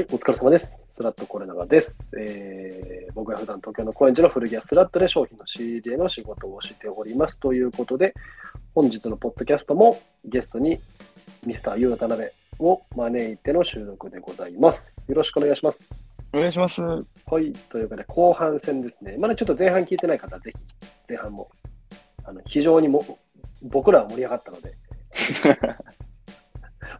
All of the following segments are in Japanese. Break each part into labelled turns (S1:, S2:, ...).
S1: はい、お疲れ様です。スラットコレナガです。えー僕が普段東京の高円寺の古着屋スラットで商品の仕入れの仕事をしております。ということで、本日のポッドキャストもゲストにミスターユータナベを招いての収録でございます。よろしくお願いします。
S2: お願いします。
S1: はい、ということで後半戦ですね。まだちょっと前半聞いてない方はぜひ前半もあの非常にも僕らは盛り上がったので、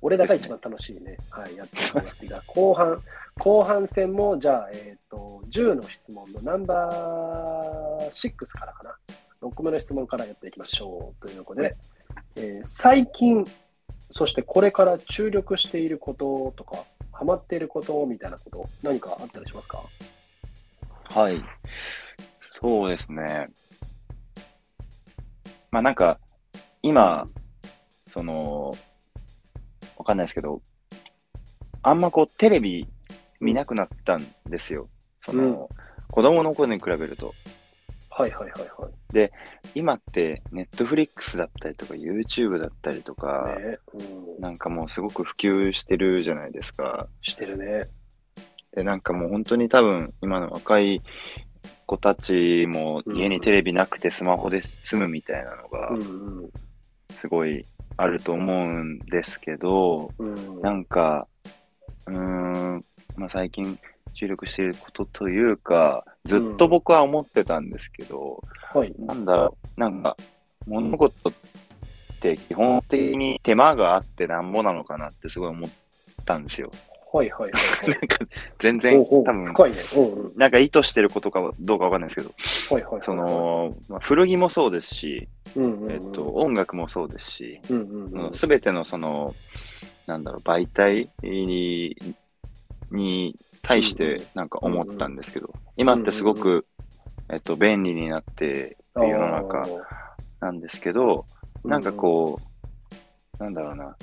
S1: 俺らが一番楽しいね、はい、やってもらってが、後半、後半戦も、じゃあ、えっ、と、10の質問のナンバー6からかな、6個目の質問からやっていきましょうということで、えー最近、そしてこれから注力していることとか、ハマっていることみたいなこと、何かあったりしますか？
S2: はい。そうですね。まあなんか、今、その、わかんないですけど、あんまこうテレビ見なくなったんですよ。その、子供の頃に比べると。
S1: はいはいはいはい。
S2: 今って、ネットフリックスだったりとか、YouTube だったりとか、
S1: ね、うん、
S2: なんかもうすごく普及してるじゃないですか。
S1: してるね。
S2: で、なんかもう本当に多分、今の若い子たちも家にテレビなくてスマホで済むみたいなのが
S1: うんうん
S2: すごいあると思うんですけど、
S1: うん、
S2: なんか、うーん、まあ、最近注力していることというか、ずっと僕は思ってたんですけど、
S1: はい。
S2: なんだろう、なんか、物事って基本的に手間があってなんぼなのかなってすごい思ったんですよ。
S1: はいはいはいはい。
S2: なんか、全然、多分、
S1: 深いね。うんうん。
S2: なんか意図してることかどうかわかんないですけど、
S1: はいはいはい。
S2: そ、の、まあ、古着もそうですし、
S1: うんうんうん、
S2: えっと、音楽もそうですし、
S1: うんうんうん、
S2: すべてのその、なんだろう、媒体にに対してなんか思ったんですけど、今ってすごく、えっと、便利になっている世の中なんですけど、なんかこう、なんだろうな、ま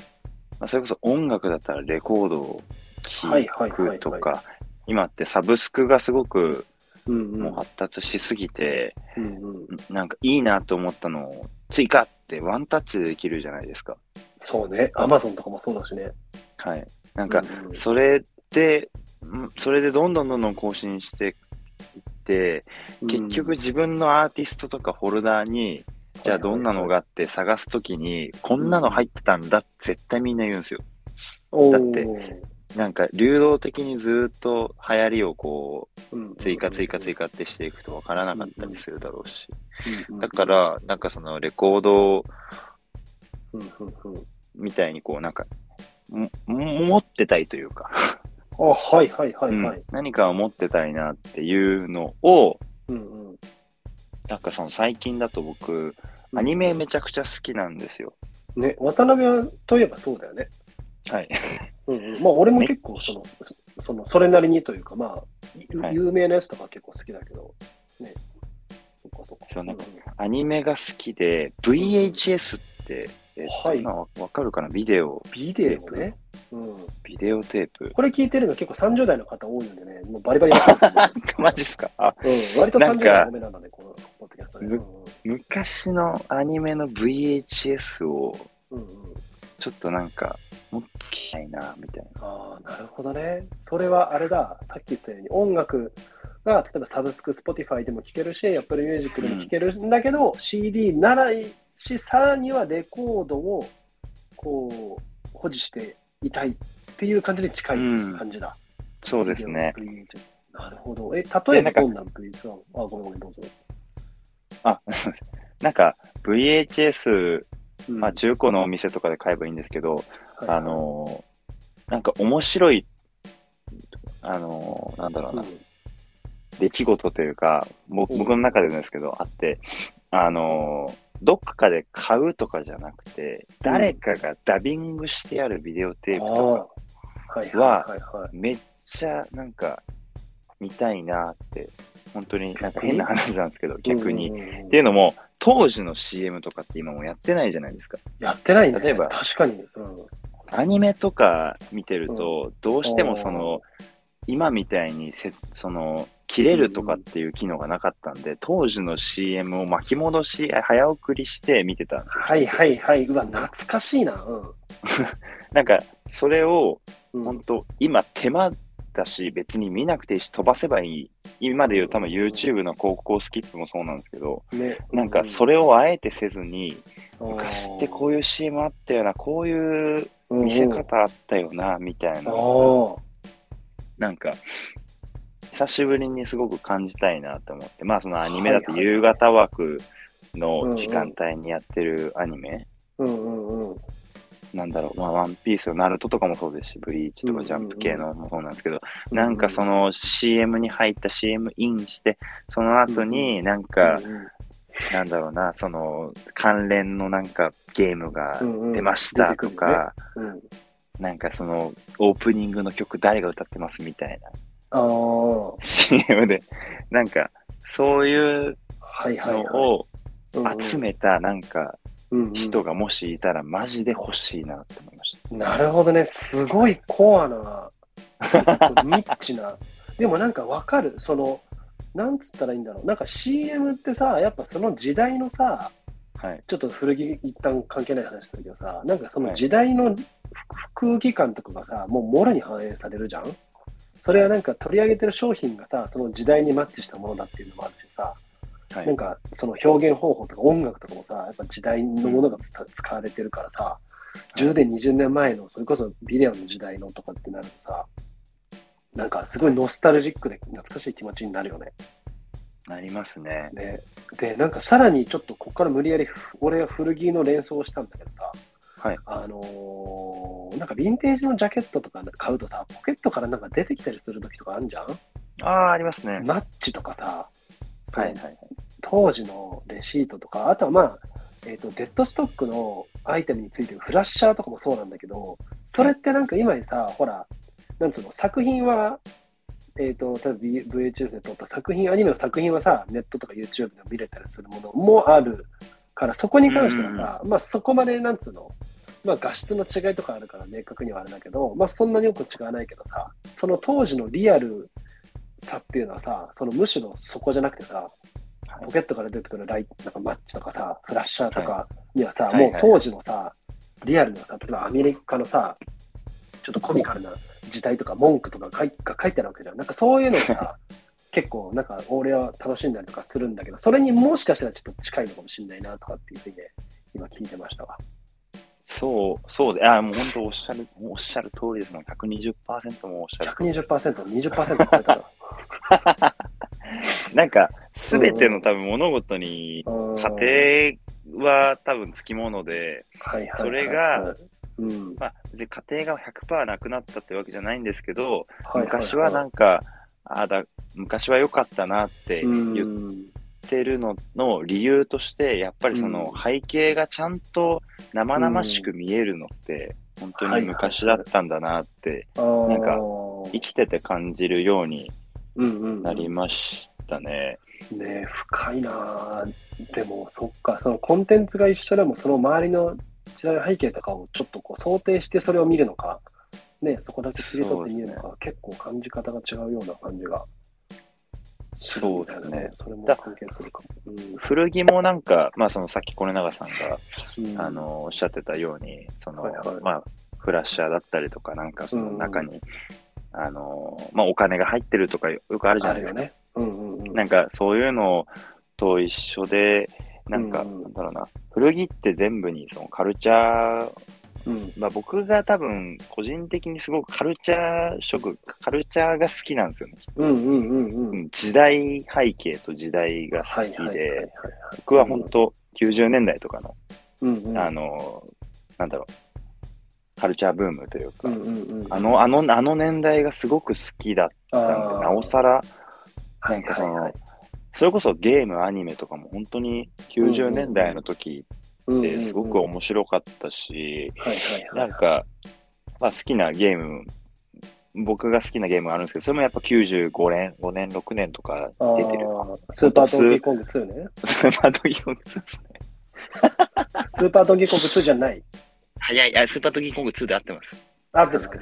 S2: あ、それこそ音楽だったらレコードを
S1: はいはいはいはい
S2: 聴くとか、今ってサブスクがすごくもう発達しすぎて、
S1: うんうん、
S2: なんかいいなと思ったのを追加ってワンタッチでできるじゃないですか。
S1: そうね。アマゾンとかもそうだしね。
S2: はい。なんか、それで、んそれでどんどんどんどん更新していって、結局自分のアーティストとかフォルダーに、じゃあどんなのがあって探すときに、こんなの入ってたんだって絶対みんな言うんですよ。
S1: うん、
S2: だってなんか流動的にずっと流行りをこう、
S1: うん、
S2: 追加追加追加ってしていくとわからなかったりするだろうし。だから、なんかそのレコードみたいにこうなんか、も持ってたいというか、
S1: あ、はいはいはいはい。
S2: うん何かを持ってたいなっていうのを、
S1: うんうん
S2: なんかその最近だと僕、アニメめちゃくちゃ好きなんですよ。
S1: ね、渡辺はといえばそうだよね。
S2: はい。
S1: うんうん、まあ俺も結構その、そそのそれなりにというか、まあ、ゆ
S2: はい
S1: 有名なやつとか結構好きだけど、ね。そっかそっか。
S2: そうなんかアニメが好きで、VHS って、えっと
S1: はい
S2: 今わわかるかな？ビデオ、
S1: ビデオね。うん。
S2: ビデオテープ。
S1: これ聞いてるの結構30代の方多いのでね、もうバリバリ
S2: マジっすか？あ
S1: うん、割と30
S2: なんか
S1: 代のごめんなんだね、このポッドキャストね。
S2: む昔のアニメの VHS を
S1: うんうんうん
S2: ちょっとなんか持ってきたいな、みたいな。
S1: ああ、なるほどね。それはあれだ、さっき言ったように音楽が例えばサブスク、Spotify でも聴けるし、Apple Music でも聴けるんだけど、CD ならいし、さらにはレコードをこう保持していたいっていう感じに近い感じだ。
S2: そうですね。
S1: なるほど。え、例えばどんな?あ、ごめんごめん、どうぞ。
S2: あ、なんか VHS、
S1: うん。
S2: まあ中古のお店とかで買えばいいんですけど、
S1: はい。
S2: あのーなんか面白い、あのーなんだろうな、出来事というか、僕の中でですけど、あって、あのーどっかで買うとかじゃなくて、誰かがダビングしてあるビデオテープと
S1: あー。は
S2: めっちゃなんか見たいなって、本当になんか変な話なんですけど、逆に。っていうのも、当時の CM とかって今もうやってないじゃないですか。
S1: やってないね。
S2: 例えば
S1: 確かに。うん
S2: アニメとか見てると、どうしてもその、今みたいにせ、その、切れるとかっていう機能がなかったんで、当時の CM を巻き戻し、早送りして見てたんですよ。
S1: はいはいはい。うわ、懐かしいな。うん
S2: なんか、それを、
S1: うん。
S2: 本当今手間だし、別に見なくていいし、飛ばせばいい。今で言う多分 YouTube の高校スキップもそうなんですけど、
S1: ね、
S2: なんかそれをあえてせずに、昔ってこういう CM あったよな、こういう見せ方あったよな、みたいな。なんか、久しぶりにすごく感じたいなと思って、まあそのアニメだと夕方枠の時間帯にやってるアニメ、なんだろう、まあワンピースのナルトとかもそうですし、ブリーチとかジャンプ系のもそうなんですけど、なんかその CM に入った CM インして、その後になんか、なんだろうな、その関連のなんかゲームが出ましたとか、なんかそのオープニングの曲誰が歌ってますみたいな。CM で、なんか、そういうのを集めた、なんか、人がもしいたら、マジで欲しいなって思いました。
S1: なるほどね。すごいコアな、ニッチな。でもなんかわかる。その、なんつったらいいんだろう。なんか CM ってさ、やっぱその時代のさ、はい、ちょっと古着一旦関係ない話するけどさ、なんかその時代の空気感とかがさ、もうもろに反映されるじゃんそれはなんか取り上げてる商品がさ、その時代にマッチしたものだっていうのもあるしさ、はい、なんかその表現方法とか音楽とかもさ、やっぱ時代のものが使われてるからさ、10年、20年前の、それこそビデオの時代のとかってなるとさ、なんかすごいノスタルジックで懐かしい気持ちになるよね。
S2: なりますね。
S1: ねで、なんかさらにちょっとここから無理やり俺は古着の連想をしたんだけどさ、はい、あのー、なんかヴィンテージのジャケットとか買うとさ、ポケットからなんか出てきたりするときとかあるじゃん？
S2: ああ、ありますね。
S1: マッチとかさ、はいはいはい、当時のレシートとか、あとはまあ、えっ、ー、と、デッドストックのアイテムについてるフラッシャーとかもそうなんだけど、それってなんか今さ、ほら、なんつうの、作品は、えっ、ー、と、例えば VHS で撮った作品、アニメの作品はさ、ネットとか YouTube で見れたりするものもあるから、そこに関してはさ、まあそこまで、なんつうの、まあ画質の違いとかあるから明確にはあれだけど、まあそんなによく違わないけどさ、その当時のリアルさっていうのはさ、そのむしろそこじゃなくてさ、ポケットから出てくるライト、なんかマッチとかさ、フラッシャーとかにはさ、はい、もう当時のさ、リアルなさ、例えばアメリカのさ、ちょっとコミカルな時代とか文句とかが書いてあるわけじゃん。なんかそういうのが 結構なんか俺は楽しんだりとかするんだけど、それにもしかしたらちょっと近いのかもしれないなとかっていうふうに今聞いてましたわ。
S2: そう、そうで、あ、もう本当おっしゃる、おっしゃる通りですもん。120%もおっしゃる。
S1: 120%、20%超えたら。
S2: なんか、すべての多分物事に、家庭は多分つきもので、それが、うん、まあ、家庭が100%なくなったってわけじゃないんですけど、昔はなんか、あだ昔は良かったなって言ってるのの理由として、やっぱりその背景がちゃんと生々しく見えるのって、本当に昔だったんだなって、なんか生きてて感じるようになりましたね。
S1: ね深いなでも、そっか、そのコンテンツが一緒でも、その周りの時代背景とかをちょっとこう想定してそれを見るのか、ね、そこだけ切り取って見るのか、ね、結構感じ方が違うような感じが。
S2: そうですね。
S1: それも関係するかも。
S2: うん、古着もなんか、まあそのさっきこれ永さんが、うん、あの、おっしゃってたように、その、はいはい、まあ、フラッシャーだったりとか、なんかその中に、うん、あの、まあお金が入ってるとかよくあるじゃないですか。ね。うんうんうん、なんかそういうのと一緒で、なんか、なんだろうな、古着って全部にそのカルチャーうん、まあ、僕が多分、個人的にすごくカルチャー色、カルチャーが好きなんですよね。うんうんうんうん、時代背景と時代が好きで、僕は本当、90年代とかの、うんうん、あの、なんだろう、カルチャーブームというか、うんうんうん、あの、あの、あの年代がすごく好きだったんで、なおさら、なんかその、はいはい。はい、それこそゲーム、アニメとかも本当に90年代の時ってすごく面白かったし、なんか、まあ好きなゲーム、僕が好きなゲームがあるんですけど、それもやっぱ95年、5年、6年とか出てる
S1: スーパードンキーコング2ね。
S2: スーパードンキーコング2ですね。
S1: スーパードンキーコング2じゃない。
S2: 早い、あ、スーパードンキーコング2で合ってます。
S1: 合ってますか？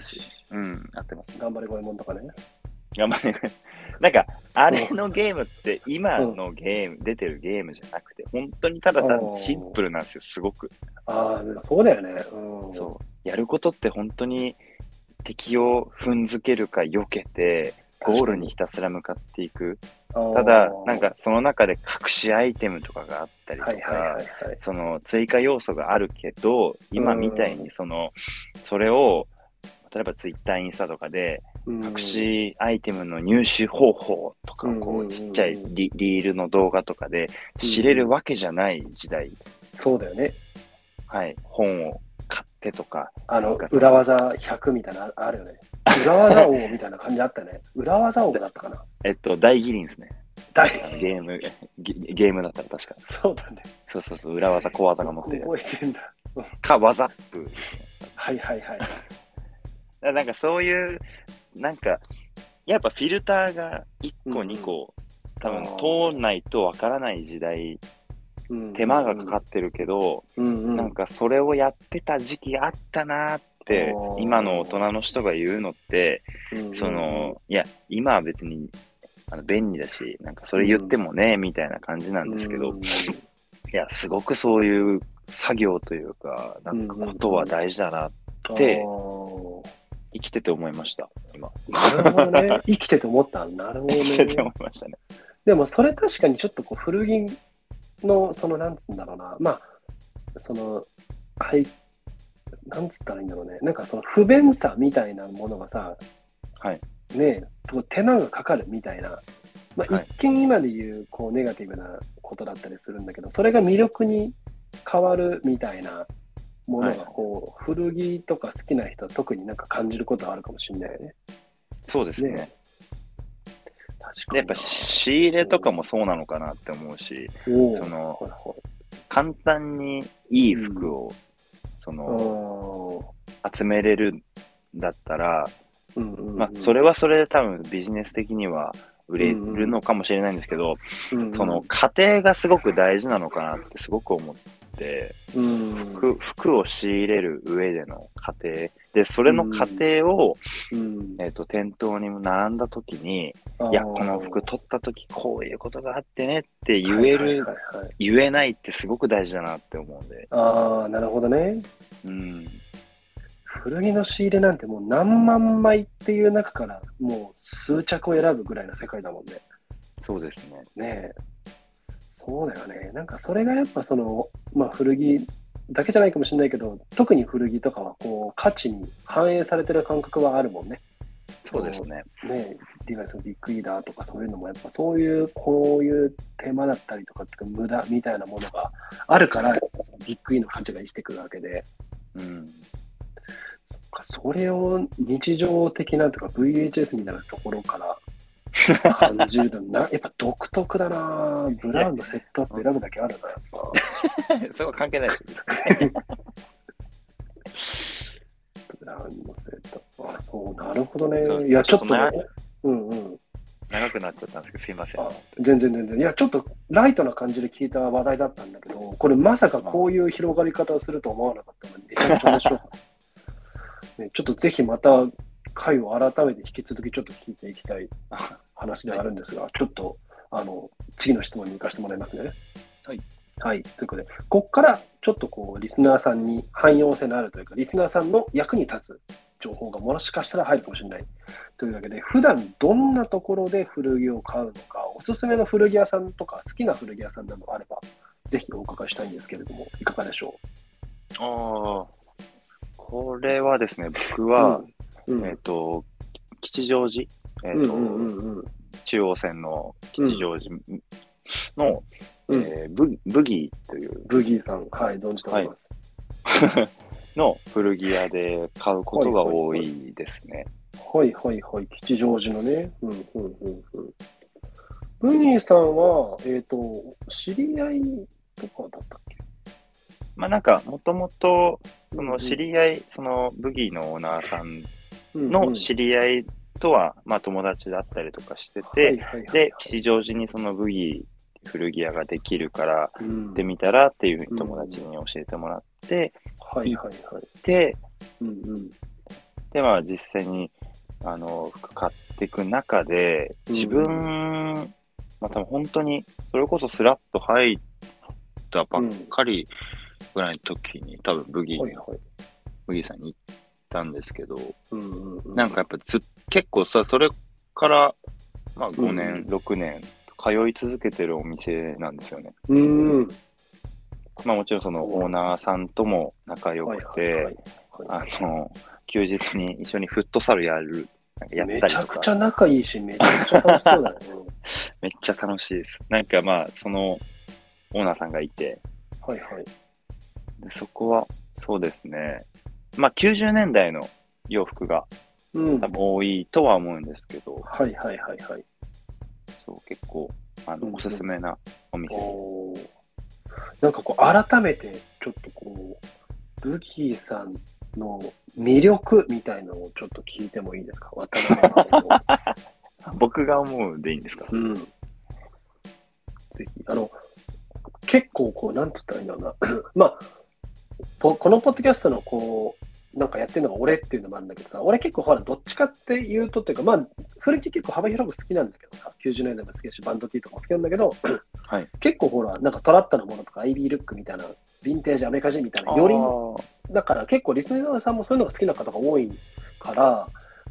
S2: うん、合ってます。
S1: 頑張れゴエモンとかね。
S2: 頑張れ。なんか、あれのゲームって今のゲーム、出てるゲームじゃなくて、本当にただ単にシンプルなんですよ、すごく。
S1: ああ、そうだよね。
S2: うん、そう。やることって本当に敵を踏んづけるか避けて、ゴールにひたすら向かっていく。ただ、なんかその中で隠しアイテムとかがあったりとか、
S1: はいはいはいはい。
S2: その追加要素があるけど、今みたいにその、それを、例えばツイッター、インスタとかで、
S1: うん
S2: 隠しアイテムの入手方法とかをこ
S1: う
S2: ちっちゃいリリールの動画とかで知れるわけじゃない時代、
S1: そうだよね。
S2: はい、本を買ってとか、
S1: あの裏技100みたいなのあるよね。裏技王みたいな感じあったよね。裏技王だったかな。
S2: えっと、大義林ですね。
S1: 大
S2: ゲーム、ゲゲームだったら確か。
S1: そうだね。
S2: そうそうそう、裏技、小技が載ってる。
S1: 覚えてんだ。
S2: か、ワザップ。
S1: はいはいはい。
S2: なんかそういう、なんか、やっぱフィルターが1個、
S1: うん
S2: 2個、多分通んないとわからない時代、
S1: うん。
S2: 手間がかかってるけど、
S1: うんうん。
S2: なんかそれをやってた時期あったなーって今の大人の人が言うのって、
S1: うん
S2: その、いや、今は別にあの便利だし、なんかそれ言ってもね、みたいな感じなんですけど、
S1: うん
S2: いや、すごくそういう作業というか、なんかことは大事だな、で
S1: あー
S2: 生きてて思いました、今。
S1: なるほどね。生きてて思った。なるほど
S2: 生きてて
S1: ね
S2: 思。いましたね。
S1: でもそれ確かにちょっとこう古着の、そのなんつうんだろうな、まあ、その、はい、なんつったらいいんだろうね、なんかその不便さみたいなものがさ、
S2: はい。
S1: ねこう手間がかかるみたいな、まあ、
S2: はい
S1: 一見今で言うこうネガティブなことだったりするんだけど、それが魅力に変わるみたいなものが
S2: はい
S1: こう、古着とか好きな人は特になんか感じることはあるかもしれないよね。
S2: そうですね。
S1: ね。確かに
S2: でやっぱ仕入れとかもそうなのかなって思うし、その
S1: はいはい。
S2: 簡単にいい服を、その、集めれるんだったら、
S1: うんうんうん。
S2: まあ、それはそれで多分ビジネス的には売れるのかもしれないんですけど、
S1: うんうん
S2: その過程がすごく大事なのかなってすごく思って、
S1: うん。
S2: 服服を仕入れる上での過程で、それの過程を、
S1: うん。
S2: えっ、と、店頭に並んだ時に、いや、この服取った時こういうことがあってねって言える、
S1: はいはいはいはい。
S2: 言えないってすごく大事だなって思うんで、
S1: ああ、なるほどね。
S2: うん。
S1: 古着の仕入れなんてもう何万枚っていう中からもう数着を選ぶぐらいの世界だもんね。
S2: そうですね。
S1: ねえ。そうだよね。なんかそれがやっぱその、まあ古着だけじゃないかもしれないけど、特に古着とかはこう価値に反映されてる感覚はあるもんね。
S2: そうですね。
S1: ねえ、リバイスのビッグイーダーとかそういうのもやっぱそういう、こういう手間だったりとかっていうか無駄みたいなものがあるから、ビッグイーの価値が生きてくるわけで、
S2: うん。
S1: それを日常的なとか VHS みたいなところから感じるとな、やっぱ独特だなブラウンのセットアップ選ぶだけあるな、やっぱ。
S2: そこは関係ないです。
S1: ブラウンのセットアップ。あ、そう、なるほどね。いや、ちょっとね、うんうん。
S2: 長くなっちゃったんですけど、すいません。
S1: あ全然全然。いや、ちょっとライトな感じで聞いた話題だったんだけど、これまさかこういう広がり方をすると思わなかったので、めちゃめちゃ面白かった。ね、ちょっとぜひまた回を改めて引き続きちょっと聞いていきたい 話ではあるんですが、ちょっと、あの、次の質問に行かせてもらいますね。
S2: はい。
S1: はい。ということで、ここからちょっとこう、リスナーさんに汎用性のあるというか、リスナーさんの役に立つ情報がもしかしたら入るかもしれない。というわけで、普段どんなところで古着を買うのか、おすすめの古着屋さんとか、好きな古着屋さんなどあれば、ぜひお伺いしたいんですけれども、いかがでしょ
S2: ああ。これはですね、僕
S1: う
S2: は、
S1: うん。
S2: えっ、と、吉祥寺、えっ、と、
S1: うんうん。
S2: 中央線の吉祥寺の、
S1: うん
S2: えーブブギーという
S1: ブギーさん、はい、存じております。
S2: の古着屋で買うことが多いですね。
S1: はいはいはい、吉祥寺のね。うんうんうんうん。ブギーさんは、えっ、と、知り合いとかだったっけ？
S2: まあなんか、もともと、その知り合い、そのブギーのオーナーさんの知り合いとは、まあ友達だったりとかしてて、で、吉祥寺にそのブギー古着屋ができるから、
S1: うん。
S2: 行ってみたらっていうふうに友達に教えてもらって、
S1: はいはいはい。
S2: で、
S1: うんうん。
S2: で、まあ実際に、あの、服買っていく中で、自分、まあ多分本当に、それこそスラッと入ったばっかりぐらいの時に、多分ブギー、
S1: はいはい。
S2: ブギーさんに行ったんですけど、
S1: うんうんうん。
S2: なんかやっぱず結構さ、それから、まあ5
S1: う
S2: 年、6年、通い続けてるお店なんですよね。
S1: うん。
S2: まあもちろんそのオーナーさんとも仲良
S1: はい
S2: くて、
S1: はい
S2: あの、休日に一緒にフットサルやる、なんかや
S1: め
S2: ったりとか、
S1: ちゃくちゃ仲いいし、めちゃくちゃ楽しそうだね。
S2: めっちゃ楽しいです。なんかまあ、そのオーナーさんがいて、
S1: はいはい。
S2: でそこは、そうですね。まあ90年代の洋服が
S1: うん。
S2: 多分多いとは思うんですけど、
S1: はいはいはいはい。
S2: そう結構、あの、
S1: うん
S2: おすすめなお店。
S1: おーなんかこう、改めて、ちょっとこう、ブギーさんの魅力みたいなのをちょっと聞いてもいいですか？渡辺さんの。
S2: 僕が思うでいいんですか？
S1: うん。ぜひ、あの、結構こう、なんて言ったらいいんだろうな。まあ、ここのポッドキャストのこう、なんかやってるのが俺っていうのもあるんだけどさ、俺結構ほら、どっちかっていうとっていうか、まあ、古着結構幅広く好きなんだけどさ、90年代も好きだし、バンドティーとかも好きなんだけど、
S2: はい。
S1: 結構ほら、なんかトラッタのものとか、アイビールックみたいな、ヴィンテージ、アメカジみたいな、より、だから結構リスナーさんもそういうのが好きな方が多いから、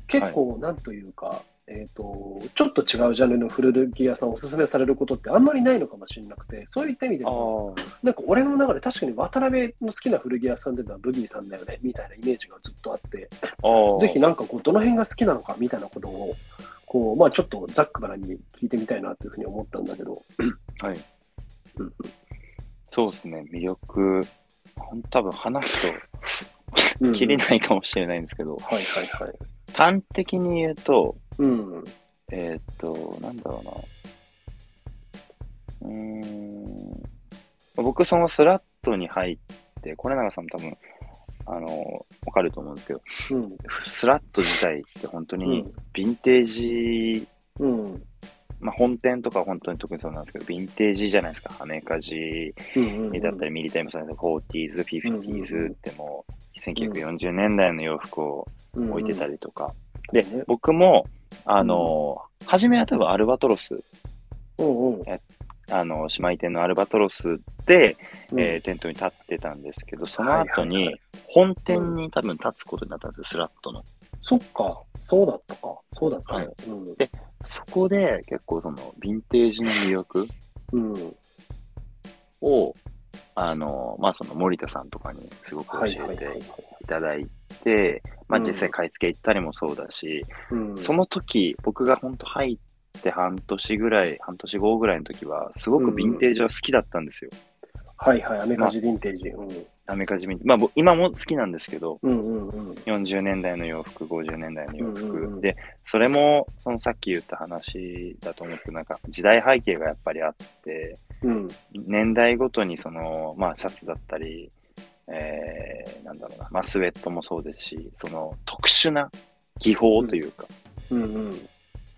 S1: 結構なんというか、えっ、と、ちょっと違うジャンルの古着屋さんをおすすめされることってあんまりないのかもしれなくて、そういった意味でなんか俺の中で確かに渡辺の好きな古着屋さんっていうのはブギーさんだよね、みたいなイメージがずっとあって。ぜひなんかこう、どの辺が好きなのかみたいなことを、こう、まあちょっとざっくばらんに聞いてみたいなというふうに思ったんだけど、
S2: はい。
S1: うん
S2: そうですね、魅力、多分話す
S1: うん、
S2: と 切りないかもしれないんですけど、
S1: はいはいはい。
S2: 端的に言うと、
S1: うん。
S2: えーっと、なんだろうな。うーん。僕、そのスラットに入って、これ永さんも多分、あの、わかると思うんですけど、
S1: うん。
S2: スラット自体って本当にヴィンテージ、
S1: うん。
S2: まあ本店とか本当に特にそうなんですけど、ヴィンテージじゃないですか。アメカジ
S1: うん。
S2: だったり、ミリタイムさんで、40s、
S1: うんうん
S2: 50s ってもう、1940年代の洋服を
S1: り
S2: 置いてた
S1: り。
S2: りとか。で
S1: ね、
S2: 僕も、あの、初めは多分アルバトロス、
S1: うんうん。
S2: あの、姉妹店のアルバトロスで、
S1: うん
S2: えーテントに立ってたんですけど、その後に
S1: はい、
S2: 本店に多分立つことになったんですよ、スラットの。
S1: そっか、そうだったか。そうだったね。
S2: はいそこで結構その、ヴィンテージの魅力
S1: うん。うん。
S2: を、あの、まあその森田さんとかにすごく教
S1: はい
S2: えて
S1: はい
S2: ただいて、まあ
S1: うん
S2: 実際買い付け行ったりもそうだし、
S1: うん。
S2: その時、僕が本当入って半年ぐらい、半年後ぐらいの時は、すごくヴィンテージは好きだったんですよ。
S1: はいはい、アメカジヴィンテージ。
S2: アメカジヴィンテージ。まあぼ今も好きなんですけど、
S1: うん。うんうんうん。
S2: 40年代の洋服、50年代の洋服。
S1: うんうんうん
S2: で、それも、そのさっき言った話だと思って、なんか時代背景がやっぱりあって、
S1: うん。
S2: 年代ごとにその、まあシャツだったり、えー、なんだろうな、まあスウェットもそうですし、その特殊な技法というか、
S1: うんうん。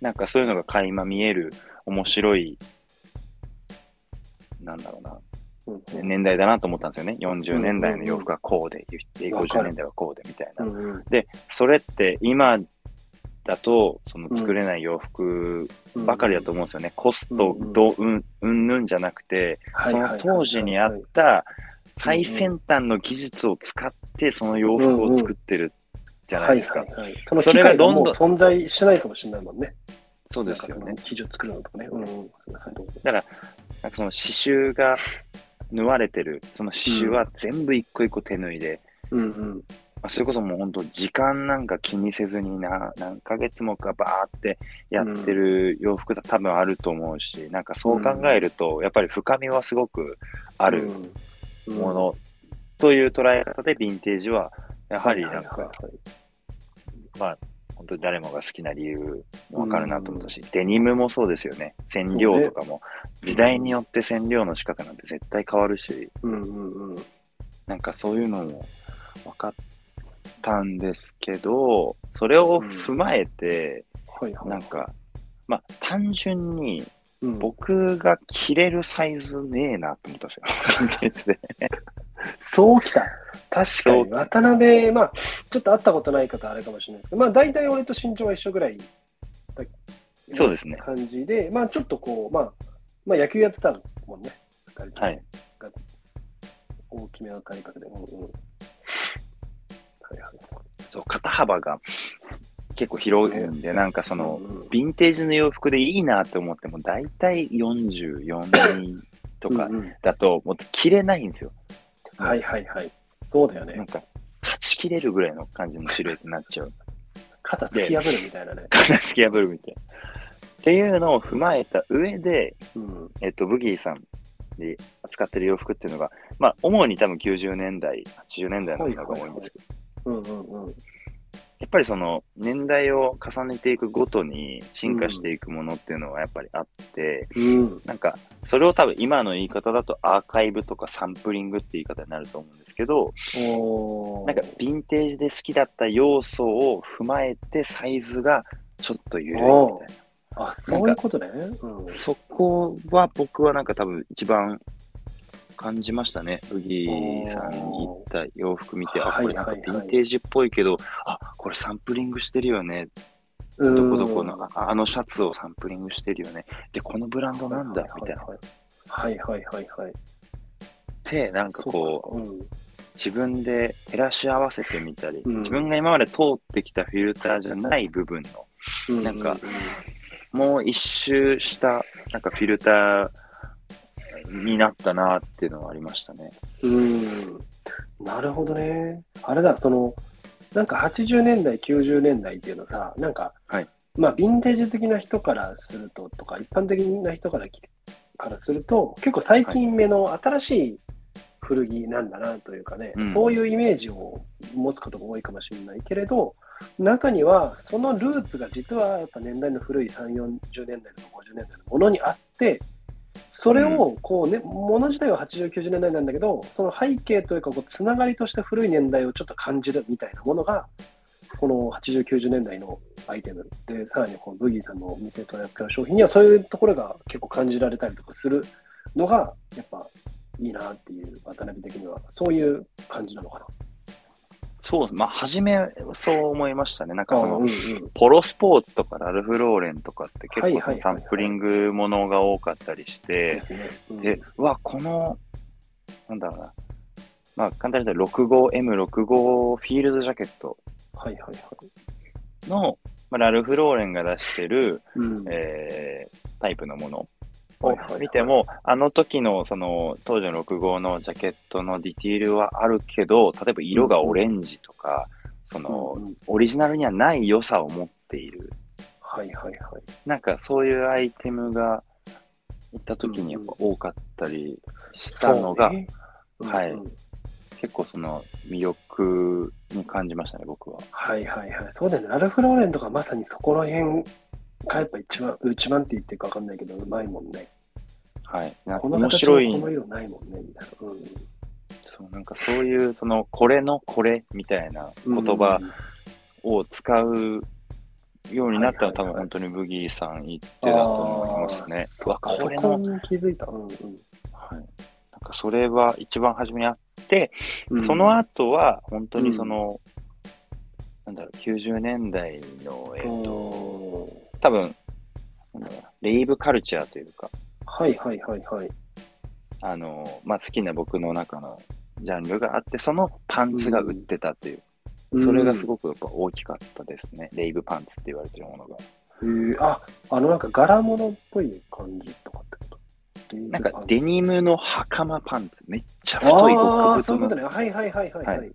S2: なんかそういうのが垣間見える面白い、なんだろうな、
S1: うん
S2: 年代だなと思ったんですよね。40年代の洋服はこうで、で50
S1: わかる
S2: 年代はこうでみたいな。
S1: うんうん
S2: で、それって今だと、その作れない洋服ばかりだと思うんですよね。コスト
S1: うんうん
S2: どうん、うんぬんじゃなくて、その当時にあった最先端の技術を使ってその洋服を作ってるじゃないですか。
S1: そ
S2: れがどんど
S1: うん存在しないかもしれないもんね。
S2: そうですよね。
S1: 生地を作るのとかね。うんうん。すみませんどうぞ
S2: なんかその刺繍が縫われてる、その刺繍は全部一個一個手縫いで、
S1: うんうん。
S2: まあ、それこそもう本当時間なんか気にせずにな何ヶ月もかバーってやってる洋服が多分あると思うし、なんかそう考えると、やっぱり深みはすごくある
S1: うん。
S2: ものという捉え方でヴィンテージは、やはりなんか、まあ、本当に誰もが好きな理由もわかるなと思ったし、デニムもそうですよね。染料とかも、時代によって染料の仕方なんて絶対変わるし、
S1: うんうんうん。
S2: なんかそういうのも分かったんですけど、それを踏まえて、
S1: はいはい。
S2: なんか、まあ単純に
S1: うん、
S2: 僕が着れるサイズねえなと思ったんですよ。ヴィンテージで。
S1: そうきた。確かに。渡辺、まあ、ちょっと会ったことない方はあれかもしれないですけど、まあ、大体俺と身長は一緒ぐらいだ
S2: そうですね。
S1: 感じで、まあ、ちょっとこう、まあ、まあ、野球やってたもんね。
S2: はい。
S1: 大きめの体格で。うんうん。はいはい。
S2: そう、肩幅が結構広いんで、なんかその、ヴィンテージの洋服でいいなって思っても、だいたい44とかだと、もう着れないんですよ。
S1: はいはいはい。そうだよね。
S2: なんか、はち切れるぐらいの感じのシルエットになっちゃう。
S1: 肩突き破るみたいなね。
S2: 肩突き破るみたいな。っていうのを踏まえた上で、
S1: うん。
S2: えっと、ブギーさんで扱ってる洋服っていうのが、まあ、主に多分90年代、80年代のものが多いんですけど、
S1: うんうんうん。
S2: やっぱりその年代を重ねていくごとに進化していくものっていうのはやっぱりあって、
S1: うん。
S2: なんか、それを多分今の言い方だとアーカイブとかサンプリングって言い方になると思うんですけど、なんかヴィンテージで好きだった要素を踏まえてサイズがちょっと緩いみたい
S1: あ、そういうことね。うん
S2: な。そこは僕はなんか多分一番感じましたね。ブギーさんに行った洋服見て、あ、これなんかヴィンテージっぽいけど、あ、これサンプリングしてるよね。どこどこの、ああのシャツをサンプリングしてるよね。で、このブランドなんだ、みたいな。
S1: はいはいはいはい。
S2: で、なんかこう、
S1: う。うん。
S2: 自分で照らし合わせてみたり、
S1: うん
S2: 自分が今まで通ってきたフィルターじゃない部分の、なんかもう一周した、なんかフィルターになったなっていうのはありましたね。
S1: うん。なるほどね。あれだ、その、なんか80年代、90年代っていうのさ、なんか、
S2: はい
S1: まあ、ヴィンテージ好きな人からすると、とか、一般的な人からきからすると、結構最近目の新しい古着なんだなというかね、
S2: うん
S1: そういうイメージを持つことが多いかもしれないけれど、中にはそのルーツが実はやっぱ年代の古い3、40年代とか50年代のものにあって、それをこうね、もの自体は80、90年代なんだけど、その背景というかこう、つながりとして古い年代をちょっと感じるみたいなものが、この80、90年代のアイテム。で、さらにこのブギーさんのお店と扱う商品にはそういうところが結構感じられたりとかするのが、やっぱいいなっていう、渡辺的には、そういう感じなのかな。
S2: そう、まあ、初めそう思いましたね。なんかその、
S1: うんうん、
S2: ポロスポーツとかラルフ・ローレンとかって結構サンプリングものが多かったりしてで。うわ、この、なんだろうな。まあ、簡単に言うと 65M65 フィールドジャケット
S1: はいはいはい。
S2: の、まあ、ラルフ・ローレンが出してる、
S1: うん
S2: えータイプのものを
S1: はいはいはい
S2: 見ても、あの時のその当時の65のジャケットのディティールはあるけど、例えば色がオレンジとか、その
S1: うんうん
S2: オリジナルにはない良さを持っている。
S1: はいはいはい。
S2: なんかそういうアイテムが行った時にやっぱ多かったりしたのが、
S1: そうね
S2: はい
S1: うんうん
S2: 結構その魅力に感じましたね、僕は。
S1: はいはいはい。そうだよね。ラルフ・ローレンとかまさにそこら辺がやっぱ一番、一番って言っていいか分かんないけど、うまいもんね。
S2: はい。なんか
S1: この
S2: 面白い
S1: この色ないもんね、みたいな。うん
S2: そう、なんかそういう、その、これのこれみたいな言葉を使うようになったのは、多分本当にブギーさん言ってだと思いますね。うわ、これの、
S1: そこに気づいた。うんうん
S2: はい。なんかそれは一番初めにあって、
S1: うん
S2: その後は本当にその、なんだろう、90年代の、えっ、と、多分、レイブカルチャーというか、
S1: はいはいはいはい。
S2: あの、まあ、好きな僕の中のジャンルがあって、そのパンツが売ってたという、それがす
S1: く。
S2: ごくやっぱ大きかったですね。レイブパンツって言われてるものが。
S1: へーあ、あのなんか柄物っぽい感じとかってこと？
S2: なんかデニムの袴パンツ、めっちゃ太い極太の
S1: そういうことね。はいはいはいはい。はい
S2: はい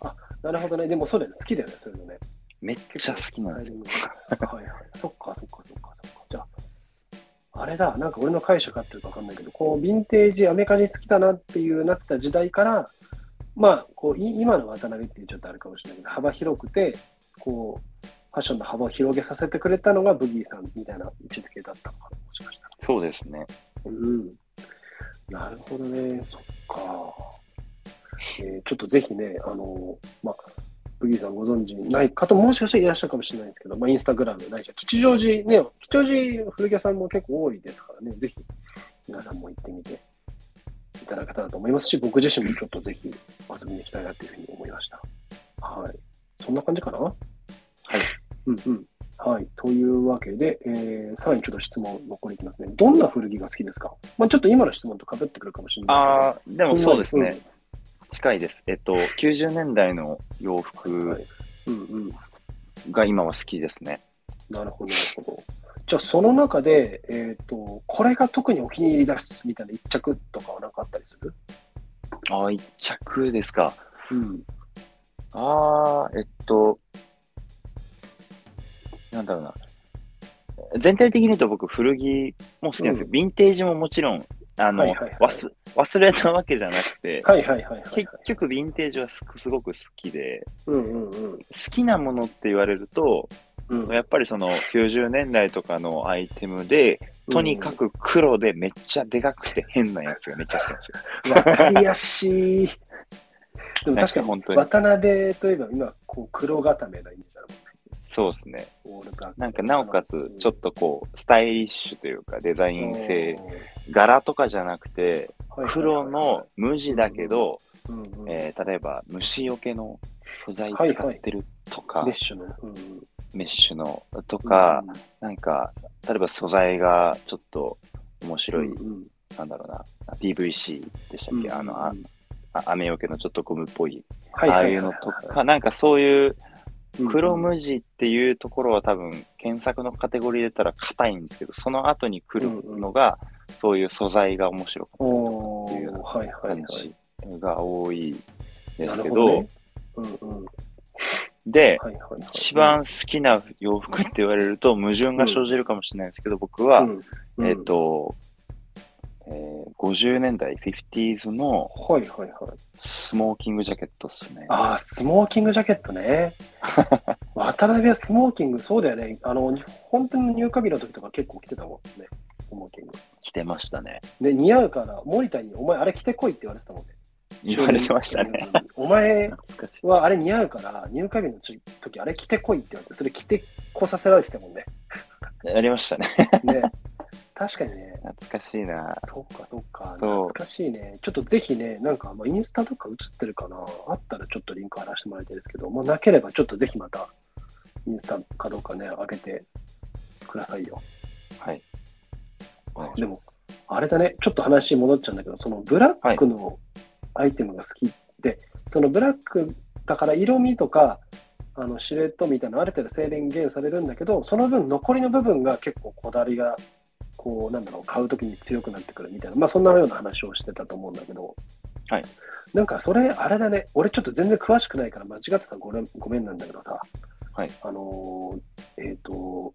S1: あ、なるほどね。でもそうだよね。好きだよね、そういうのね。
S2: めっちゃ好きなんですよ。
S1: はいはい。そっかそっかそっかそっか。じゃあ、あれだ、なんか俺の解釈合ってるか分かんないけど、こう、ヴィンテージ、アメカジ好きだなっていうなってた時代から、まあ、こう、い今の渡辺っていうちょっとあるかもしれないけど、幅広くて、こう、ファッションの幅を広げさせてくれたのがブギーさんみたいな位置づけだったのかな、もしかしたら。
S2: そうですね。
S1: うん。なるほどね。そっか。えーちょっとぜひね、あのまあ、ブギーさんご存知ない方ももしかしたらいらっしゃるかもしれないですけど、まあ、インスタグラム、ないしは吉祥寺ね、吉祥寺古着屋さんも結構多いですからね、ぜひ皆さんも行ってみていただけたらと思いますし、僕自身もちょっとぜひ遊びに行きたいなというふうに思いました。はい。そんな感じかな？はいうんうん。はい。というわけで、えー、さらにちょっと質問残りいきますね。どんな古着が好きですか？まあちょっと今の質問と被ってくるかもしれない
S2: ああ、で。もそうですね。
S1: ん
S2: 近いです。えっと、90年代の洋服。が今は好きですね。
S1: なるほど、なるほど。じゃあ、その中で、えっ、と、これが特にお気に入りだすみたいな一着とかは何かあったりする？
S2: ああ、一着ですか。
S1: うん。
S2: ああ、えっと、なんだろうな。全体的に言うと僕、古着も好きなんですよ。
S1: うん
S2: ヴィンテージももちろん、あの、
S1: はいはいはい
S2: 忘忘れたわけじゃなくて、
S1: はいはいはいはい、はい。
S2: 結局、ヴィンテージはすすごく好きで、
S1: うんうんうん。
S2: 好きなものって言われると、
S1: うん、
S2: やっぱりその90年代とかのアイテムで、とにかく黒でめっちゃでかくて変なやつがめっちゃ好きなんですよ。
S1: わかりやすい。でも確かに、
S2: に
S1: 渡辺といえば今、こう黒固めのイメージある
S2: そうですね。なんかなおかつ、ちょっとこう、スタイリッシュというか、デザイン性、
S1: おー
S2: 柄とかじゃなくて、黒の無地だけど、
S1: うんうん。
S2: えー例えば虫除けの素材使ってるとか、
S1: メッシュの。うん
S2: メッシュのとか、
S1: うん
S2: なんか、例えば素材がちょっと面白い、
S1: うんうん。
S2: なんだろうな、PVC でしたっけ、
S1: うん
S2: あの、ああ雨よけのちょっとゴムっぽい、ああいうのとか、なんかそういう
S1: うん
S2: 黒無地っていうところは多分検索のカテゴリーで言ったら硬いんですけど、その後に来るのが、そういう素材が面白かったりという
S1: ーはいはいはい
S2: 感。じが多いで
S1: な
S2: すけど、
S1: るほどね。うんうん。
S2: で、
S1: はいはいはい。
S2: 一番好きな洋服って言われると矛盾が生じるかもしれないですけど、僕は、
S1: うん、うん
S2: えっ、、と、えー50年代、50s の
S1: はいはいはい。
S2: スモーキングジャケットっすね。
S1: ああ、スモーキングジャケットね。渡辺はスモーキング、そうだよね。あの、本当に入荷日の時とか結構着てたもんね。スモーキング。
S2: 着てましたね。
S1: で、似合うから、森田に、お前あれ着てこいって言われてたもんね。
S2: 言われてましたね。
S1: うん。お前。はあれ似合うから、入荷日の時あれ着てこいって言われて、それ着てこさせられてたもんね。
S2: やりましたね。
S1: ね。確かにね。
S2: 懐かしいな。
S1: そっかそっか。懐かしいね。ちょっとぜひね、なんか、まあ、インスタとか映ってるかな。あったらちょっとリンク貼らせてもらいたいですけど、まあ、なければちょっとぜひまた、インスタかどうかね、開けてくださいよ。
S2: はい。
S1: でも、あれだね、ちょっと話戻っちゃうんだけど、そのブラックのアイテムが好きで、そのブラックだから色味とか、あのシルエットみたいなのある程度制限されるんだけど、その分残りの部分が結構こだわりが、こう、なんだろう、買うときに強くなってくるみたいな、まあそんなような話をしてたと思うんだけど、
S2: はい。
S1: なんかそれ、あれだね、俺ちょっと全然詳しくないから間違ってたらごめんごめんなんだけどさ、
S2: はい。
S1: あのーえっ、と、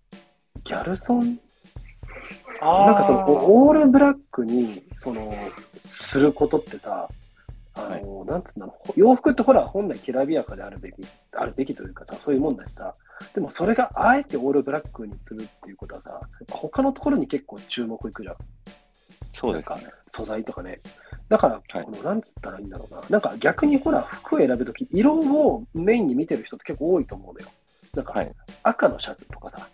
S1: ギャルソン
S2: あ
S1: なんかそのオオールブラックにそのすることってさ、あの、なんつうんだろう、洋服ってほら、本来きらびやかであるべき、あるべきというかさ、そういうもんだしさ、でもそれがあえてオールブラックにするっていうことはさ、他のところに結構注目いくじゃん、
S2: そうですね。
S1: 素材とかね。だから、
S2: はい
S1: このなんつったらいいんだろうな、なんか逆にほら、服を選ぶとき、色をメインに見てる人って結構多いと思うのよ。なんか、
S2: はい。
S1: 赤のシャツとかさ、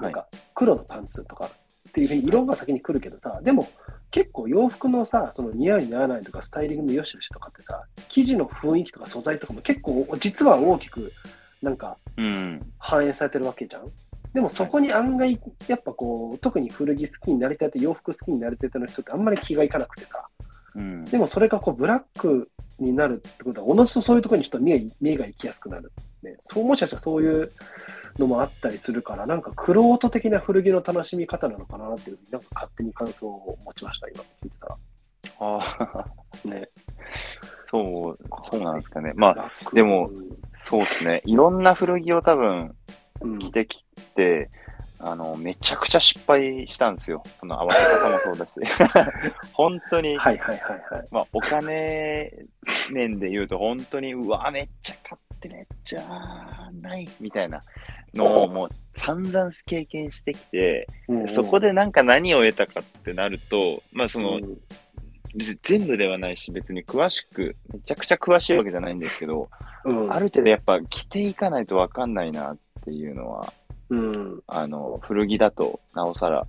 S1: なんか黒のパンツとかっていうふうに色が先に来るけどさ、でも結構洋服のさ、その似合い似合わないとかスタイリングの良し悪しとかってさ、生地の雰囲気とか素材とかも結構実は大きくなんか
S2: うん。
S1: 反映されてるわけじゃん。でもそこに案外、やっぱこう、特に古着好きになりたいて、洋服好きになりたいての人ってあんまり気がいかなくてさ、
S2: うん。
S1: でもそれがこうブラックになるってことは、おのずとそういうところに人は目が目が行きやすくなる、ね。そうもしかしたらそういうのもあったりするから、なんかクロート的な古着の楽しみ方なのかなっていう、なんか勝手に感想を持ちました、今聞いてたら。
S2: ああ、
S1: ね。
S2: そう、そうなんですかね。まあ、でも、そうですね。いろんな古着を多分
S1: うん、
S2: 着てきて、あの、めちゃくちゃ失敗したんですよ。その合わせ方もそうだし。本当に、
S1: はいはいはいはい。
S2: まあ、お金面で言うと、本当に、うわ、めっちゃ買ってめっちゃない。みたいなのをもう散々経験してきて、
S1: うん
S2: そこでなんか何を得たかってなると、まあその、
S1: うん。
S2: 全部ではないし、別に詳しく、めちゃくちゃ詳しいわけじゃないんですけど、
S1: うん。
S2: ある程度やっぱ着ていかないとわかんないなっていうのは、
S1: うん。
S2: あの、古着だとなおさら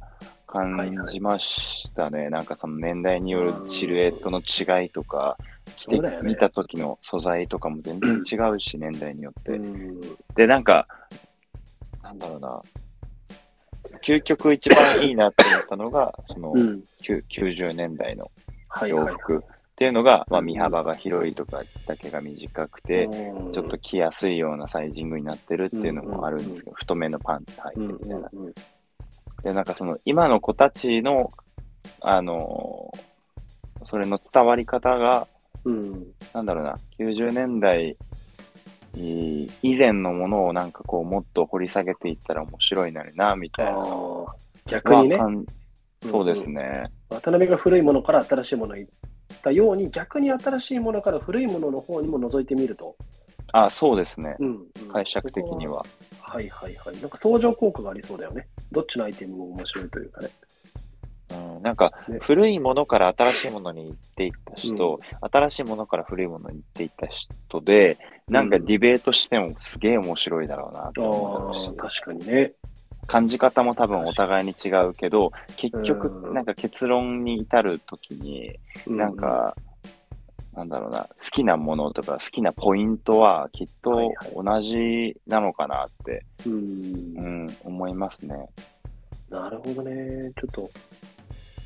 S2: 感じましたね。なんかその年代によるシルエットの違いとか、
S1: うだよね。
S2: 見た時の素材とかも全然違うし、年代によって。
S1: うん。
S2: で、なんか、なんだろうな、究極一番いいなって思ったのが、その、
S1: うん。
S2: きゅ90年代の。洋服。っていうのが、まあ、身幅が広いとか、丈が短くて、
S1: うん。
S2: ちょっと着やすいようなサイジングになってるっていうのもあるんですけど、太めのパンツ履いてみたいな。
S1: うんうんうん。
S2: で、なんかその、今の子たちの、あのーそれの伝わり方が、
S1: うん
S2: なんだろうな、90年代以以前のものをなんかこう、もっと掘り下げていったら面白いなるな、みたいな
S1: 逆にね
S2: そうです
S1: んん
S2: ね。
S1: 渡辺が古いものから新しいものに行ったように、逆に新しいものから古いものの方にも覗いてみると。
S2: あ、そうですね。
S1: うんうん
S2: 解釈的には。
S1: はいはいはい。なんか相乗効果がありそうだよね。どっちのアイテムも面白いというかね。
S2: うん、なんか
S1: ね、
S2: 古いものから新しいものに行っていった人、新しいものから古いものに行っていった人で、なんかディベートしてもすげえ面白いだろうなと思うし、
S1: ああ、確かにね。
S2: 感じ方も多分お互いに違うけど、結局
S1: う、ん。
S2: なんか結論に至るときに、なんか、なんだろうな、好きなものとか好ききなポイントはきっと同じなのかなって、
S1: うん、うん。
S2: うん、思いますね。
S1: なるほどね。ちょっと、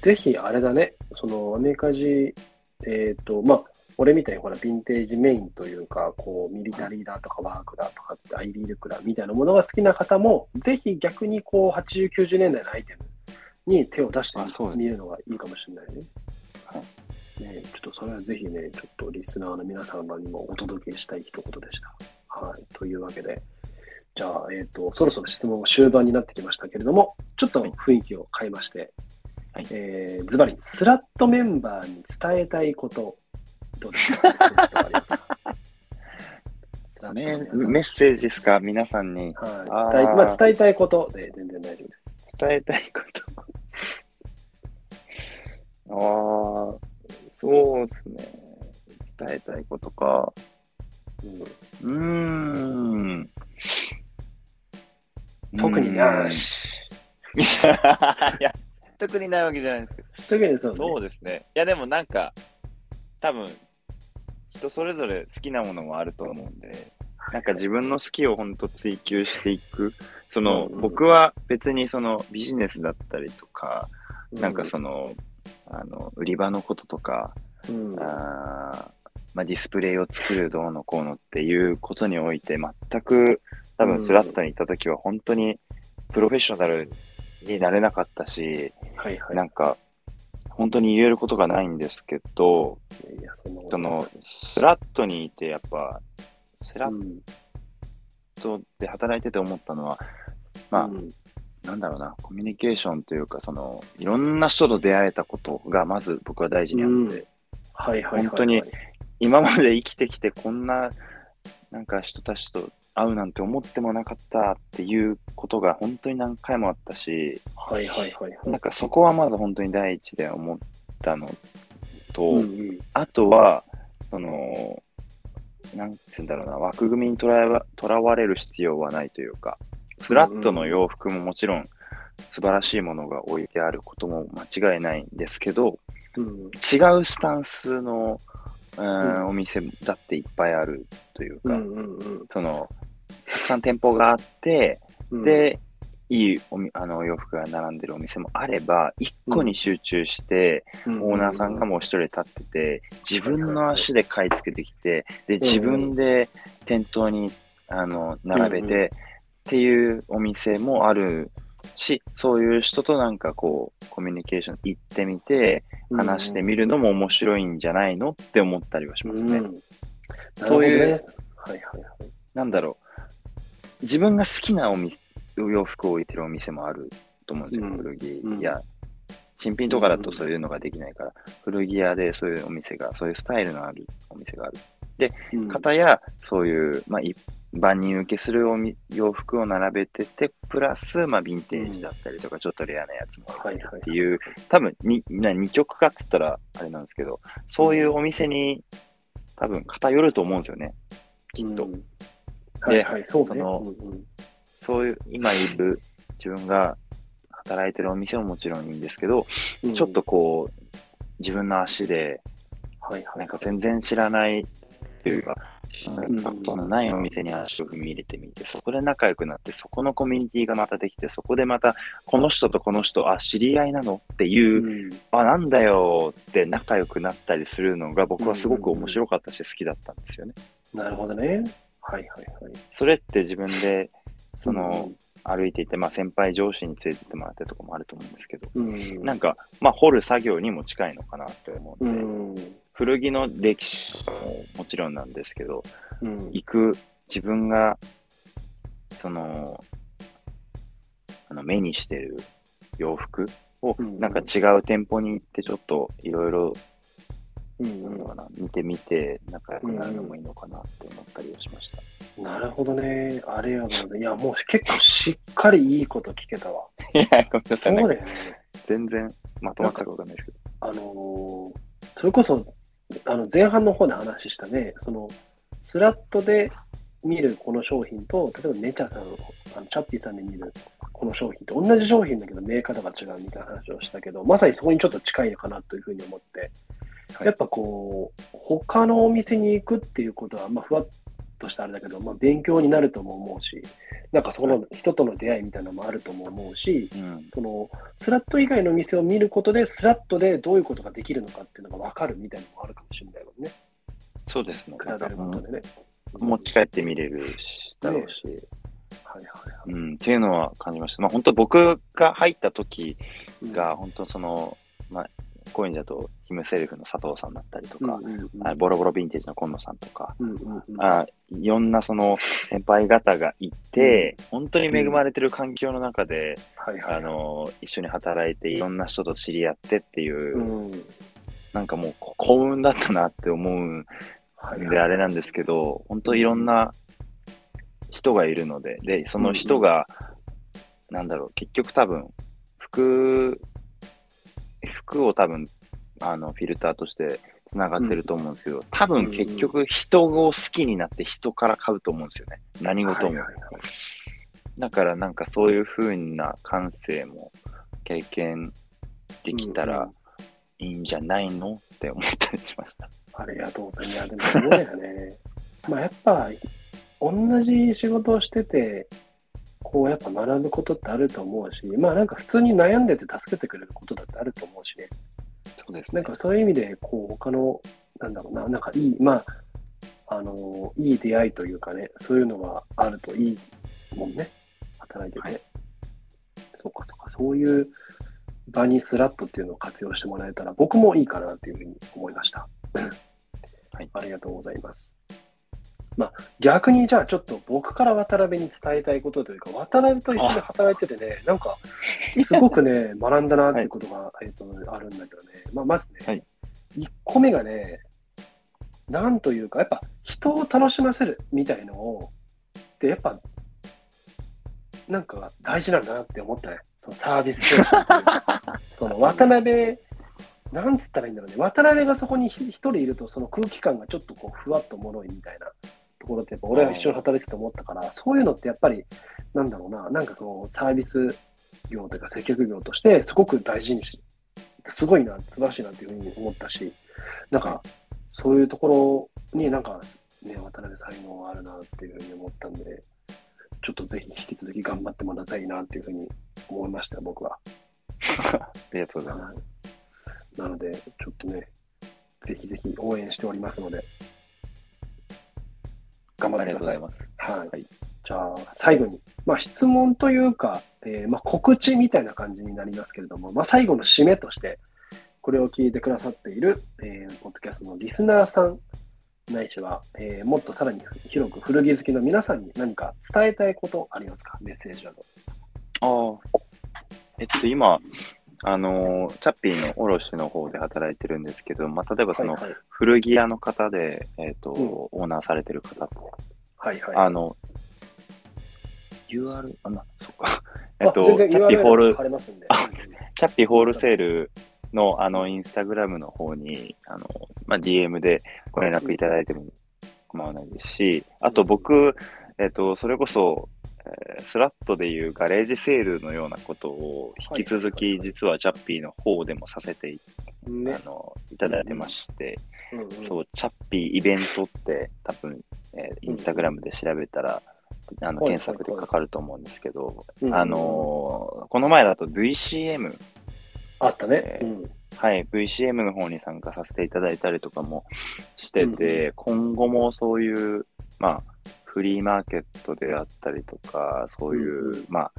S1: ぜひあれだね、そのアメリカ人、えっ、と、まあ、俺みたいにほら、ヴィンテージメインというか、こう、ミリタリーだとかワークだとかって、アイビールクラみたいなものが好きな方も、ぜひ逆にこう、80、90年代のアイテムに手を出してみるのがいいかもしれないね。
S2: はい
S1: ねちょっとそれはぜひね、ちょっとリスナーの皆様にもお届けしたい一言でした。はい。というわけで、じゃあ、えっ、と、そろそろ質問終盤になってきましたけれども、ちょっと雰囲気を変えまして、
S2: はい
S1: えーズバリ、スラットメンバーに伝えたいこと、どうですか？スラットメ
S2: ッセージですか？皆さんに
S1: はい伝えまあ、伝えたいことで全然大丈夫です。
S2: 伝えたいこと。ああ、そうですね。伝えたいことか。
S1: うん
S2: うーん。
S1: 特になし。
S2: いや、特にないわけじゃないんですけど。
S1: 特にそうね。
S2: そうですね。いや、でもなんか、多分、人それぞれ好きなものもあると思うんで、なんか自分の好きを本当追求していく。その、
S1: うんうん
S2: 僕は別にそのビジネスだったりとか、
S1: う
S2: なんかその、あの、売り場のこととか、
S1: うん、
S2: あーまあ、ディスプレイを作るどうのこうのっていうことにおいて、全く多
S1: うん
S2: 分スラットに行った時は本当にプロフェッショナルになれなかったし、
S1: はいはい。
S2: なんか、本当に言えることがないんですけど、
S1: いやそ
S2: の、スラットにいて、やっぱ、スラッ
S1: うん。
S2: トで働いてて思ったのは、まあ、
S1: うん。
S2: なんだろうな、コミュニケーションというか、その、いろんな人と出会えたことが、まず僕は大事にあって、
S1: うん。はいはい。
S2: 本当に今まで生きてきてこんな、なんか人たちと会うなんて思ってもなかったっていうことが本当に何回もあったし、
S1: はいはいはいはい。
S2: なんかそこはまず本当に第一で思ったのと、
S1: うんうん。
S2: あとは、その、なんつうんだろうな、枠組みにとらわとらわれる必要はないというか、フラットの洋服ももちろん素晴らしいものが置いてあることも間違いないんですけど、
S1: うん。
S2: 違うスタンスの、うん。
S1: うん
S2: お店だっていっぱいあるというか、
S1: うんうんうん。
S2: その、たくさん店舗があって、
S1: うん、
S2: で、いいおみあのお洋服が並んでるお店もあれば、一個に集中して、
S1: うん。
S2: オーナーさんがもう一人立ってて、自分の足で買い付けてきて、で、自分で店頭にあの並べてっていうお店もあるし、そういう人となんかこう、コミュニケーション行ってみて、話してみるのも面白いんじゃないのって思ったりはしますね。
S1: うん
S2: そういう
S1: はいはいはい。
S2: なんだろう。自分が好きなお店、お洋服を置いてるお店もあると思うんですよ。
S1: うん
S2: 古着
S1: うん
S2: 屋。新品とかだとそういうのができないから、古着屋でそういうお店が、そういうスタイルのあるお店がある。
S1: うん
S2: 方や、そういう、まあ、一般に受けするおみ洋服を並べてて、プラス、まあ、ヴィンテージだったりとか、ちょっとレアなやつも
S1: はいはい
S2: っていう、多分に、な二極化っつったらあれなんですけど、そういうお店に多分偏ると思うんですよね。きっと。
S1: うん。はいはい、そうね。
S2: その
S1: うんうん。
S2: そういう、今いる自分が働いてるお店ももちろんいいんですけど、
S1: うん。
S2: ちょっとこう、自分の足で、
S1: はいはい。
S2: なんか全然知らないというか、そのないお店に足を踏み入れてみて、そこで仲良くなって、そこのコミュニティがまたできて、そこでまた、この人とこの人、あ、知り合いなの？っていう、
S1: うん。
S2: あ、なんだよって仲良くなったりするのが僕はすごく面白かったし好きだったんですよね。
S1: なるほどね。はいはいはい。
S2: それって自分で、その、歩いていて、まあ先輩上司に連れてってもらったりとかもあると思うんですけど、
S1: うん、
S2: なんか、まあ掘る作業にも近いのかなって思う
S1: うん。ん
S2: で、古着の歴史ももちろんなんですけど、
S1: うん
S2: 行く自分が、その、あの目にしてる洋服を、
S1: うん
S2: なんか違う店舗に行ってちょっといろいろ見てみて仲良くなるのもいいのかなって思ったりはしました。
S1: なるほどね。ありがとうございや、もう結構しっかりいいこと聞けたわ。
S2: いや、ごめんなさ
S1: そ
S2: い。
S1: ね。
S2: 全然まとまってたかわかんないですけど。
S1: あのーそれこそ、あの前半の方で話したね、その、スラットで見るこの商品と、例えばネチャさん、あのチャッピーさんで見るこの商品って同じ商品だけどメーカーとか違うみたいな話をしたけど、まさにそこにちょっと近いのかなというふうに思って、
S2: はい。
S1: やっぱこう、他のお店に行くっていうことは、まあ、ふわっとしたあれだけど、まあ、勉強になるとも思うし、なんかそこの人との出会いみたいなのもあるとも思うし、
S2: うん。
S1: そのスラット以外の店を見ることで、スラットでどういうことができるのかっていうのが分かるみたいなのもあるかもしれないもんね、
S2: そうですね。
S1: 比べることでね。
S2: うん持ち帰って見れるし、だろうし、
S1: はいはいは
S2: うん、っていうのは感じました。まあ本当僕が入った時
S1: い。
S2: が、本当その、まあ、コインだとヒムセルフの佐藤さんだったりとか、
S1: うんうんうん。
S2: あボロボロヴィンテージの今野さんとか、
S1: うんうんうん。
S2: あいろんなその先輩方がいて、本当に恵まれてる環境の中で、
S1: はいはい
S2: あの、一緒に働いて、いろんな人と知り合ってっていう、
S1: うん。
S2: なんかもうこ幸運だったなって思うん
S1: はい
S2: であれなんですけど、本当いろんな人がいるので、で、その人が、なんだろう、結局多分、服、服を多分、あの、フィルターとして繋がってると思うんですけど、多分結局人を好きになって人から買うと思うんですよね。何事も。
S1: はいはいはい
S2: だからなんかそういう風な感性も経験できたらいいんじゃないのって思ったりしました。
S1: ありがとうございます。でもそうだよね。まあやっぱ、同じ仕事をしてて、こうやっぱ学ぶことってあると思うし、まあなんか普通に悩んでて助けてくれることだってあると思うしね。
S2: そうです
S1: なんかそういう意味で、こう他の、なんだろうな、なんかいい、まあ、あの、いい出会いというかね、そういうのがあるといいもんね。働いてて。そうかそうか、そういう場にスラットっていうのを活用してもらえたら、僕もいいかなっていうふうに思いました。
S2: はい
S1: ありがとうございます。まあ、逆にじゃあちょっと僕から渡辺に伝えたいことというか、渡辺と一緒に働いててね、なんか、すごくね、学んだなっていうことが、えっとあるんだけどね、まあ、まずね、
S2: はい。
S1: 1個目がね、なんというか、やっぱ人を楽しませるみたいのを、で、やっぱ、なんか大事なんだなって思ったね。そのサービス精神 その渡辺、なんつったらいいんだろうね。渡辺がそこにひ一人いると、その空気感がちょっとこう、ふわっともろいみたいなところって、やっぱ俺は一緒に働いてて思ったから、そういうのってやっぱり、なんだろうな、なんかそのサービス業というか接客業として、すごく大事にし、すごいな、素晴らしいなっていうふうに思ったし、なんか、そういうところになんか、ね、渡辺才能あるなっていうふうに思ったんで、ちょっとぜひ引き続き頑張ってもらいたいなっていうふうに思いましたよ、僕は。
S2: ありがとうございます。
S1: はいなので、ちょっとね、ぜひぜひ応援しておりますので、頑張
S2: あ
S1: ってください。
S2: りがとうございます。
S1: はい。
S2: はい
S1: じゃあ、最後に、まあ、質問というか、えーまあ、告知みたいな感じになりますけれども、まあ、最後の締めとして、これを聞いてくださっている、えーポッドキャストのリスナーさん、ないしは、えーもっとさらに広く古着好きの皆さんに何か伝えたいことありますか？メッセージなど。
S2: ああ。えっと、今、あのーチャッピーの卸の方で働いてるんですけど、まあ、例えばその。古着屋の方で、えっ、と、
S1: うん
S2: オーナーされてる方
S1: はいはい。
S2: あの、UR、あ、な、そっか。えっ
S1: あ
S2: と、チャッピーホールチャッピーホールセールの、あの、インスタグラムの方に、あの、まあ、DM でご連絡いただいても構わないですし、あと僕、えっ、と、それこそ、えースラットでいうガレージセールのようなことを引き続き、実はチャッピーの方でもさせてい
S1: ね。
S2: あ。の、いただいてまして、
S1: うんうん
S2: そう、チャッピーイベントって多分、えーインスタグラムで調べたら、あの
S1: はい
S2: 検索でかかると思うんですけど、
S1: うん
S2: あのーこの前だと VCM、
S1: あったね。
S2: えー
S1: うん。
S2: はい、VCM の方に参加させていただいたりとかもしてて、今後もそういう、まあ、フリーマーケットであったりとか、そういう、
S1: うんうん。
S2: まあ、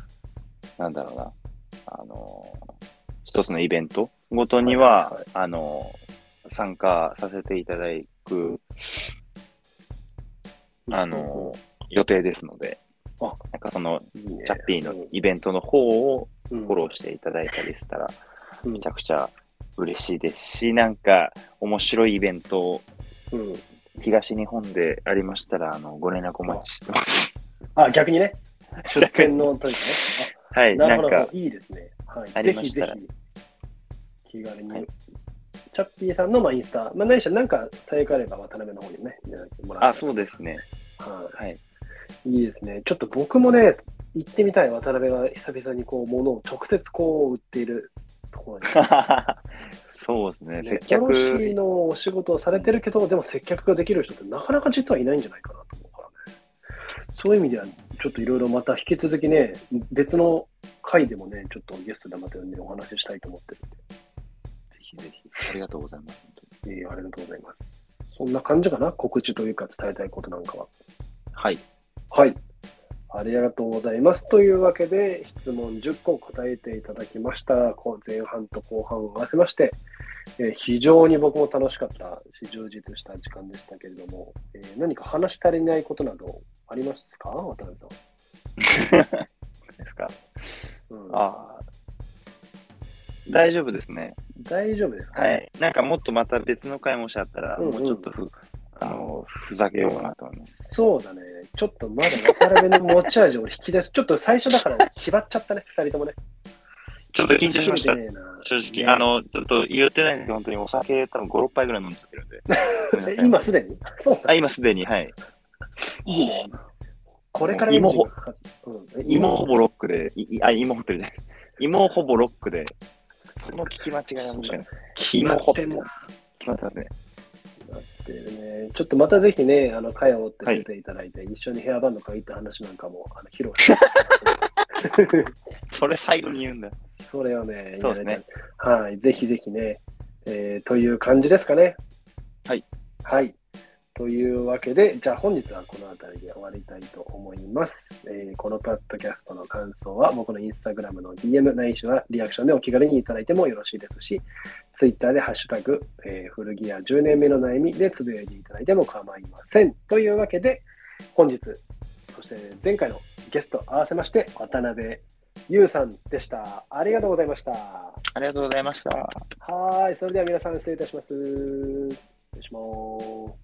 S2: なんだろうな、あのー一つのイベントごとには、
S1: はいはいはい。
S2: あのー参加させていただく、あのー予定ですので、
S1: あ
S2: なんかその、チャッピーのイベントの方を
S1: フ
S2: フォローしていただいたりしたら、
S1: うん。
S2: めちゃくちゃ嬉しいですし、なんか面白いイベント、
S1: うん
S2: 東日本でありましたら、あの、ご連絡お待ちしてます。
S1: あ、逆にね、出店の時ね。
S2: はい、
S1: あな
S2: なんか
S1: るほど、、いいですね。はい、
S2: あ
S1: ぜひぜひ、気軽に。
S2: はい
S1: チャッピーさんのまあインスタ、まあ、何しろなんか、さえかあれば渡辺の方にね、いただいてもらって
S2: あ、そうですね。
S1: は
S2: はい。
S1: い。いいですね。ちょっと僕もね、行ってみたい、渡辺が久々にこう、物を直接こう、売っているところに。
S2: そうですね、
S1: ね
S2: 接
S1: 卸
S2: 客、
S1: のお仕事をされてるけど、でも接客ができる人ってなかなか実はいないんじゃないかなと思うからね。そういう意味では、ちょっといろいろまた引き続きね、別の回でもね、ちょっとゲストでまた、ね、お話ししたいと思ってるんで。
S2: ぜひぜひ、ありがとうございます。
S1: えーありがとうございます。そんな感じかな告知というか伝えたいことなんかは。
S2: はい。
S1: はい。ありがとうございます。というわけで、質問10個答えていただきました。前半と後半を合わせまして、えー非常に僕も楽しかったし、充実した時間でしたけれども、えー何か話し足りないことなどありますか？渡辺さ
S2: ですか？
S1: ん。うん、
S2: ああ、大丈夫ですね。
S1: 大丈夫ですか、
S2: はい。なんかもっとまた別の回もしあったら、
S1: うんうん
S2: もうちょっとふ、あの、ふざけようかなと思います。
S1: そうだね。ちょっとまだ渡辺の持ち味を引き出し、ちょっと最初だから縛っちゃったね、二人ともね。
S2: ちょっと緊張しました正直、
S1: ね
S2: あの、ちょっと言ってないんですけど、本当にお酒多分5、6杯ぐらい飲んじゃってるんで。
S1: 今すでに？そう
S2: あ、今すでに、はい。
S1: いいね。これから
S2: 芋ほ
S1: うん、
S2: 芋ほぼロックで、いいあ、芋ホッテルじゃない。芋ほぼロックで、その聞き間違いが面白いな。
S1: 決まってんな。
S2: 決まってますね。
S1: なってるね。ちょっとまたぜひね、あの、会を追って出ていただいて、一緒にヘアバンド借りた話なんかもあの披露して。
S2: それ最後に言うんだ。
S1: それをね、
S2: そうですね。
S1: はい。ぜひぜひね、えーという感じですかね。
S2: はい。
S1: はい。というわけで、じゃあ本日はこの辺りで終わりたいと思います。えーこのパッドキャストの感想は僕のインスタグラムの DM ないしはリアクションでお気軽にいただいてもよろしいですし、ツイッターでハッシュタグ、えー古着屋10年目の悩みでつぶやいていただいても構いません。というわけで、本日、そして前回のゲスト合わせまして、渡辺優さんでした。ありがとうございました。
S2: ありがとうございました。
S1: はーい。それでは皆さん失礼いたします。失礼します。